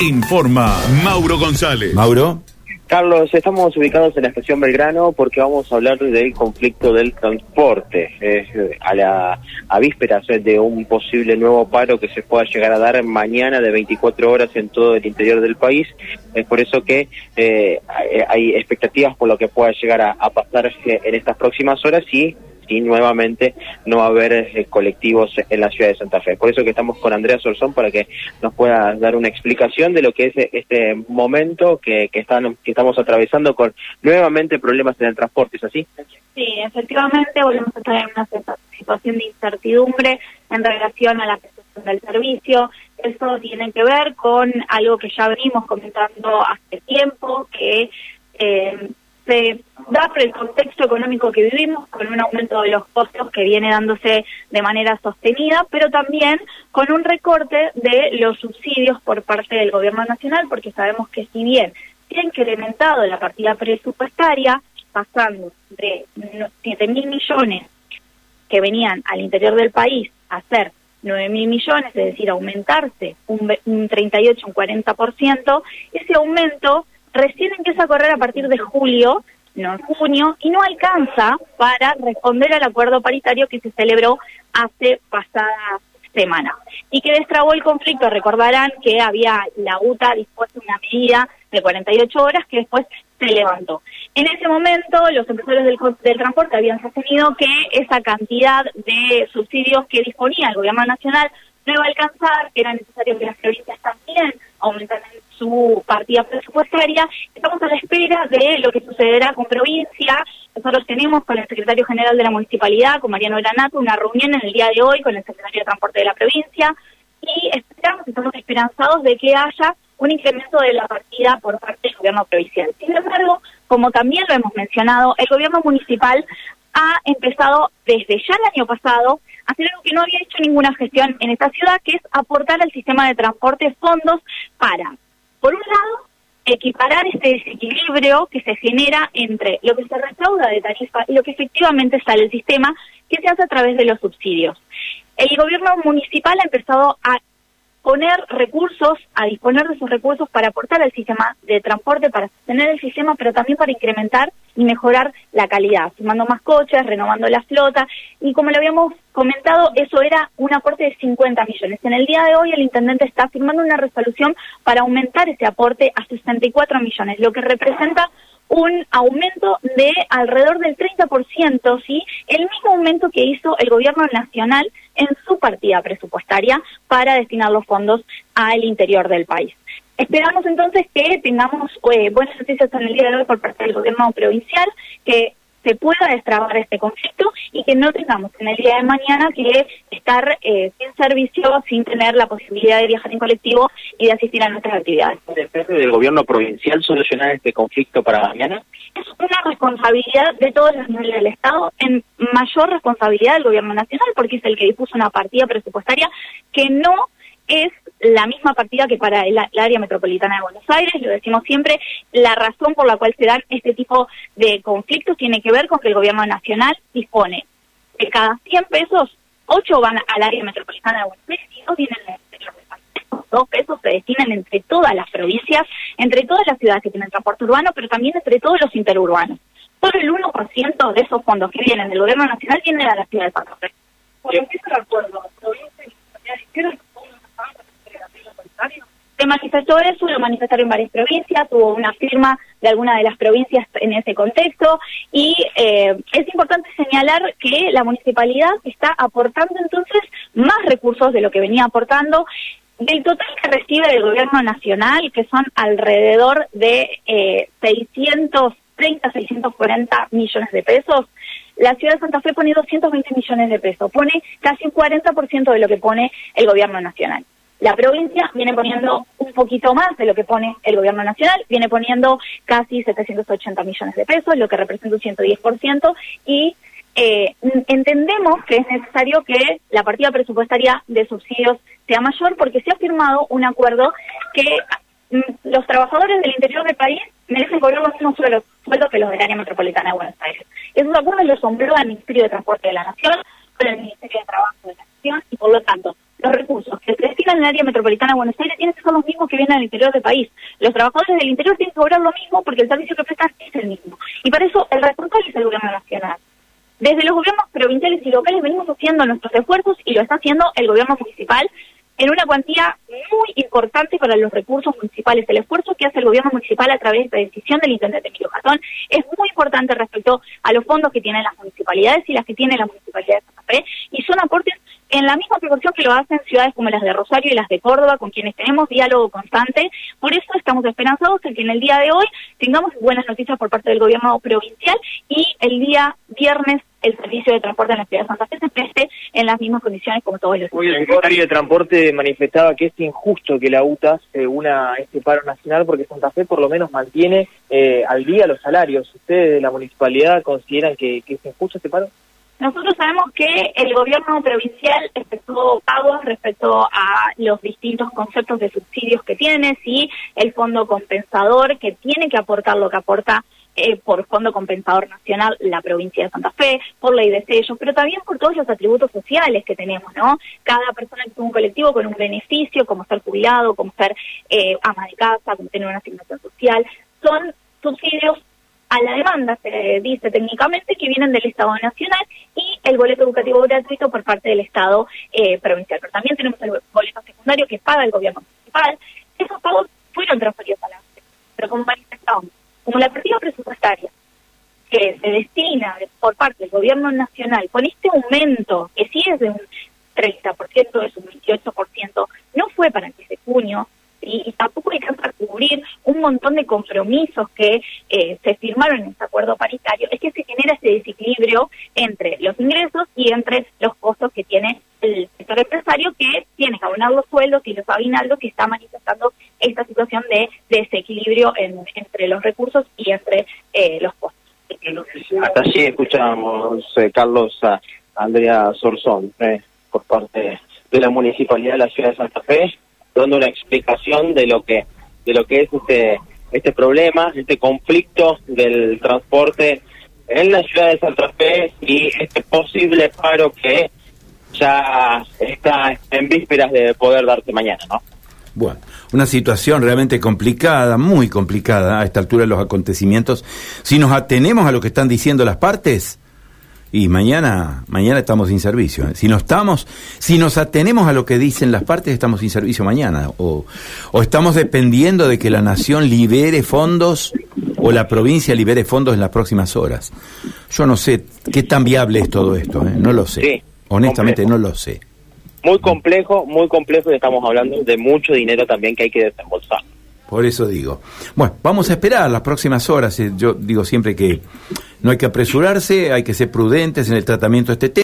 Informa Mauro González. Mauro. Carlos, estamos ubicados en la estación Belgrano porque vamos a hablar del conflicto del transporte, a la a vísperas de un posible nuevo paro que se pueda llegar a dar mañana de 24 horas en todo el interior del país. Es por eso que eh, hay expectativas por lo que pueda llegar a, a pasar en estas próximas horas y y nuevamente no va a haber eh, colectivos en la ciudad de Santa Fe. Por eso que estamos con Andrea Sorzón para que nos pueda dar una explicación de lo que es este momento que, que, están, que estamos atravesando con nuevamente problemas en el transporte, ¿es así? Sí, efectivamente volvemos a estar en una situación de incertidumbre en relación a la prestación del servicio. Eso tiene que ver con algo que ya venimos comentando hace tiempo, que eh, se da por el contexto económico que vivimos, con un aumento de los costos que viene dándose de manera sostenida, pero también con un recorte de los subsidios por parte del gobierno nacional, porque sabemos que si bien se ha incrementado la partida presupuestaria, pasando de 7 mil millones que venían al interior del país a ser 9 mil millones, es decir, aumentarse un, un 38, un 40%, ese aumento recién empieza a correr a partir de julio, no en junio, y no alcanza para responder al acuerdo paritario que se celebró hace pasada semana. Y que destrabó el conflicto, recordarán que había la UTA dispuesta una medida de 48 horas que después se levantó. En ese momento, los empresarios del, del, transporte habían sostenido que esa cantidad de subsidios que disponía el gobierno nacional no iba a alcanzar, que era necesario que las provincias también aumentaran su partida presupuestaria. Estamos a la espera de lo que sucederá con provincia. Nosotros tenemos con el secretario general de la municipalidad, con Mariano Granato, una reunión en el día de hoy con el secretario de Transporte de la provincia y esperamos, estamos esperanzados de que haya un incremento de la partida por parte del gobierno provincial. Sin embargo, como también lo hemos mencionado, el gobierno municipal ha empezado desde ya el año pasado hacer algo que no había hecho ninguna gestión en esta ciudad, que es aportar al sistema de transporte fondos para por un lado, equiparar este desequilibrio que se genera entre lo que se recauda de tarifa y lo que efectivamente sale del sistema, que se hace a través de los subsidios. El gobierno municipal ha empezado a poner recursos, a disponer de esos recursos para aportar al sistema de transporte, para sostener el sistema, pero también para incrementar y mejorar la calidad, sumando más coches, renovando la flota. Y como lo habíamos comentado, eso era un aporte de 50 millones. En el día de hoy el intendente está firmando una resolución para aumentar ese aporte a 64 millones, lo que representa un aumento de alrededor del 30%, ¿sí? El mismo aumento que hizo el gobierno nacional en su partida presupuestaria para destinar los fondos al interior del país. Esperamos entonces que tengamos eh, buenas noticias en el día de hoy por parte del gobierno provincial, que se pueda destrabar este conflicto y que no tengamos en el día de mañana que estar eh, sin servicio, sin tener la posibilidad de viajar en colectivo y de asistir a nuestras actividades. ¿Depende del gobierno provincial solucionar este conflicto para mañana? Es una responsabilidad de todos los niveles del Estado, en mayor responsabilidad del gobierno nacional, porque es el que dispuso una partida presupuestaria que no es la misma partida que para el, área metropolitana de Buenos Aires, lo decimos siempre, la razón por la cual se dan este tipo de conflictos tiene que ver con que el gobierno nacional dispone de cada 100 pesos, 8 van al área metropolitana de Buenos Aires y 2 vienen exterior Dos pesos se destinan entre todas las provincias, entre todas las ciudades que tienen transporte urbano, pero también entre todos los interurbanos. Solo el 1% de esos fondos que vienen del gobierno nacional vienen a la ciudad de Santa Fe. Por qué es el acuerdo, provincia y manifestó eso, lo manifestaron varias provincias, hubo una firma de alguna de las provincias en ese contexto y eh, es importante señalar que la municipalidad está aportando entonces más recursos de lo que venía aportando. Del total que recibe del gobierno nacional, que son alrededor de eh, 630, 640 millones de pesos, la ciudad de Santa Fe pone 220 millones de pesos, pone casi un 40% de lo que pone el gobierno nacional. La provincia viene poniendo un poquito más de lo que pone el gobierno nacional, viene poniendo casi 780 millones de pesos, lo que representa un 110%, y eh, entendemos que es necesario que la partida presupuestaria de subsidios sea mayor porque se ha firmado un acuerdo que mm, los trabajadores del interior del país merecen cobrar los mismos sueldos, que los del área metropolitana de Buenos Aires. Esos acuerdos los sombró el Ministerio de Transporte de la Nación con el Ministerio de Trabajo de la Nación y por lo tanto los recursos que se destinan en el área metropolitana de Buenos Aires tienen que ser los mismos que vienen al interior del país. Los trabajadores del interior tienen que cobrar lo mismo porque el servicio que prestan es el mismo. Y para eso el responsable es el gobierno nacional. Desde los gobiernos provinciales y locales venimos haciendo nuestros esfuerzos y lo está haciendo el gobierno municipal en una cuantía muy importante para los recursos municipales. El esfuerzo que hace el gobierno municipal a través de la decisión del intendente Emilio Jatón es muy importante respecto a los fondos que tienen las municipalidades y las que tiene la municipalidad de Santa Fe y son aportes en la misma proporción que lo hacen ciudades como las de Rosario y las de Córdoba, con quienes tenemos diálogo constante. Por eso estamos esperanzados en que en el día de hoy tengamos buenas noticias por parte del gobierno provincial y el día viernes el servicio de transporte en la ciudad de Santa Fe se preste en las mismas condiciones como todos los el secretario de Transporte manifestaba que es injusto que la UTA se una a este paro nacional porque Santa Fe por lo menos mantiene eh, al día los salarios. ¿Ustedes de la municipalidad consideran que, que es injusto este paro? Nosotros sabemos que el gobierno provincial efectuó pagos respecto a los distintos conceptos de subsidios que tiene, sí, el fondo compensador que tiene que aportar lo que aporta eh, por Fondo Compensador Nacional la provincia de Santa Fe, por ley de sellos, pero también por todos los atributos sociales que tenemos, ¿no? Cada persona que tiene un colectivo con un beneficio, como ser jubilado, como ser eh, ama de casa, como tener una asignación social, son subsidios a la demanda, se dice técnicamente, que vienen del Estado Nacional el boleto educativo gratuito por parte del Estado eh, provincial. Pero también tenemos el boleto secundario que paga el gobierno municipal. Esos pagos fueron transferidos a la pero como manifestamos, como la partida presupuestaria que se destina por parte del gobierno nacional con este aumento, que sí es de un 30%, es un 28%, no fue para el mes de junio, y, tampoco alcanza a cubrir un montón de compromisos que eh, se firmaron en este acuerdo paritario, es que se genera ese desequilibrio entre los ingresos y entre los costos que tiene el sector empresario que tiene que abonar los sueldos y los aguinaldos que está manifestando esta situación de, desequilibrio entre los recursos y entre eh, los costos. Hasta allí escuchamos, eh, Carlos, Andrea Sorzón, por parte de la Municipalidad de la Ciudad de Santa Fe, dando una explicación de lo que de lo que es este este problema, este conflicto del transporte en la ciudad de Santa Fe y este posible paro que ya está en vísperas de poder darse mañana, ¿no? Bueno, una situación realmente complicada, muy complicada a esta altura de los acontecimientos. Si nos atenemos a lo que están diciendo las partes, y mañana, mañana estamos sin servicio. ¿eh? Si no estamos, si nos atenemos a lo que dicen las partes, estamos sin servicio mañana. O, o estamos dependiendo de que la nación libere fondos o la provincia libere fondos en las próximas horas. Yo no sé qué tan viable es todo esto, ¿eh? no lo sé. Honestamente no lo sé. Muy complejo, muy complejo y estamos hablando de mucho dinero también que hay que desembolsar. Por eso digo. Bueno, vamos a esperar las próximas horas. Yo digo siempre que no hay que apresurarse, hay que ser prudentes en el tratamiento de este tema.